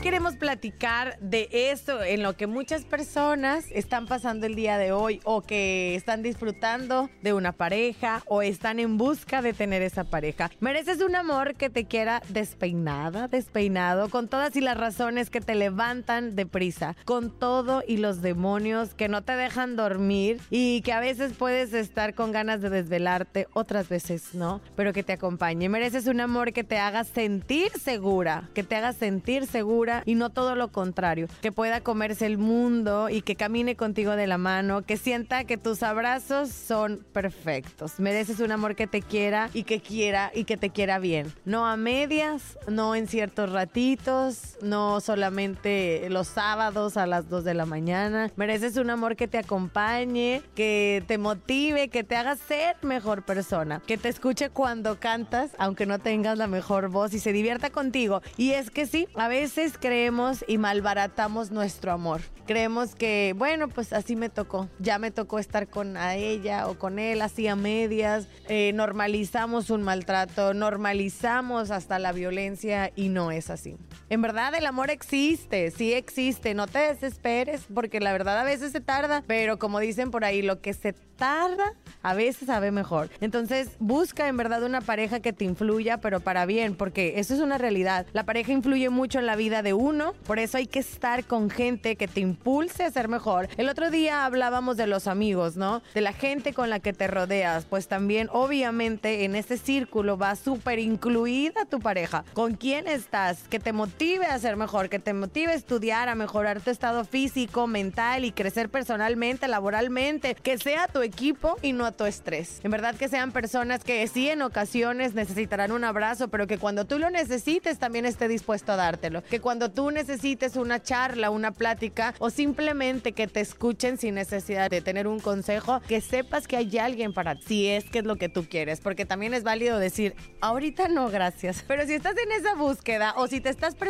Queremos platicar de eso en lo que muchas personas están pasando el día de hoy o que están disfrutando de una pareja o están en busca de tener esa pareja. Mereces un amor que te quiera despeinada, despeinado, con todas y las razones que te levantan deprisa, con todo y los demonios que no te dejan dormir y que a veces puedes estar con ganas de desvelarte, otras veces no, pero que te acompañe. Mereces un amor que te haga sentir segura, que te haga sentir segura y no todo lo contrario. Que pueda comerse el mundo y que camine contigo de la mano, que sienta que tus abrazos son perfectos. Mereces un amor que te quiera y que quiera y que te quiera bien. No a medias, no en ciertos ratitos, no solamente los sábados a las 2 de la mañana. Mereces un amor que te acompañe, que te motive, que te haga ser mejor persona, que te escuche cuando cantas, aunque no tengas la mejor voz y se divierta contigo. Y es que sí, a veces creemos y malbaratamos nuestro amor. Creemos que, bueno, pues así me tocó. Ya me tocó estar con ella o con él, así a medias. Eh, normalizamos un maltrato, normalizamos hasta la violencia y no es así. En verdad el amor existe, sí existe. No te desesperes porque la verdad a veces se tarda, pero como dicen por ahí, lo que se tarda a veces sabe mejor. Entonces busca en verdad una pareja que te influya, pero para bien, porque eso es una realidad. La pareja influye mucho en la vida de uno, por eso hay que estar con gente que te impulse a ser mejor. El otro día hablábamos de los amigos, ¿no? De la gente con la que te rodeas, pues también obviamente en ese círculo va súper incluida tu pareja. ¿Con quién estás? Que te motive a ser mejor, que te motive a estudiar, a mejorar tu estado físico, mental y crecer personalmente, laboralmente, que sea tu equipo y no a tu estrés. En verdad que sean personas que sí en ocasiones necesitarán un abrazo, pero que cuando tú lo necesites también esté dispuesto a dártelo. Que cuando tú necesites una charla, una plática o simplemente que te escuchen sin necesidad de tener un consejo, que sepas que hay alguien para ti, si es que es lo que tú quieres, porque también es válido decir, ahorita no, gracias. Pero si estás en esa búsqueda o si te estás preguntando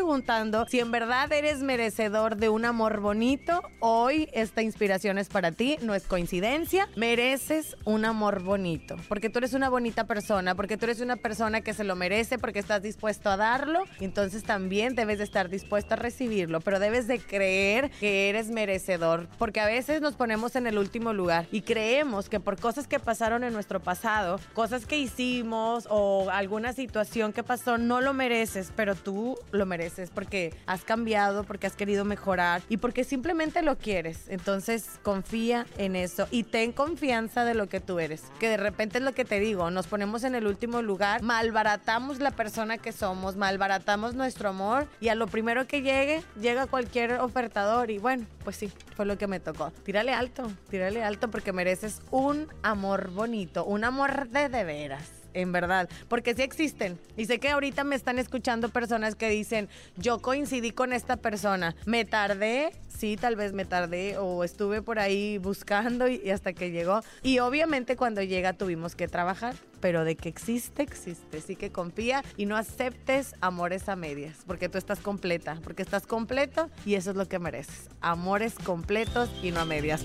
si en verdad eres merecedor de un amor bonito, hoy esta inspiración es para ti, no es coincidencia, mereces un amor bonito, porque tú eres una bonita persona, porque tú eres una persona que se lo merece, porque estás dispuesto a darlo, entonces también debes de estar dispuesto a recibirlo, pero debes de creer que eres merecedor, porque a veces nos ponemos en el último lugar y creemos que por cosas que pasaron en nuestro pasado, cosas que hicimos o alguna situación que pasó, no lo mereces, pero tú lo mereces porque has cambiado, porque has querido mejorar y porque simplemente lo quieres. Entonces confía en eso y ten confianza de lo que tú eres, que de repente es lo que te digo, nos ponemos en el último lugar, malbaratamos la persona que somos, malbaratamos nuestro amor y a lo primero que llegue, llega cualquier ofertador y bueno, pues sí, fue lo que me tocó. Tírale alto, tírale alto porque mereces un amor bonito, un amor de de veras en verdad, porque sí existen. Y sé que ahorita me están escuchando personas que dicen, yo coincidí con esta persona, me tardé, sí, tal vez me tardé o estuve por ahí buscando y, hasta que llegó. Y obviamente cuando llega tuvimos que trabajar, pero de que existe, existe. Así que confía y no aceptes amores a medias, porque tú estás completa, porque estás completo y eso es lo que mereces. Amores completos y no a medias.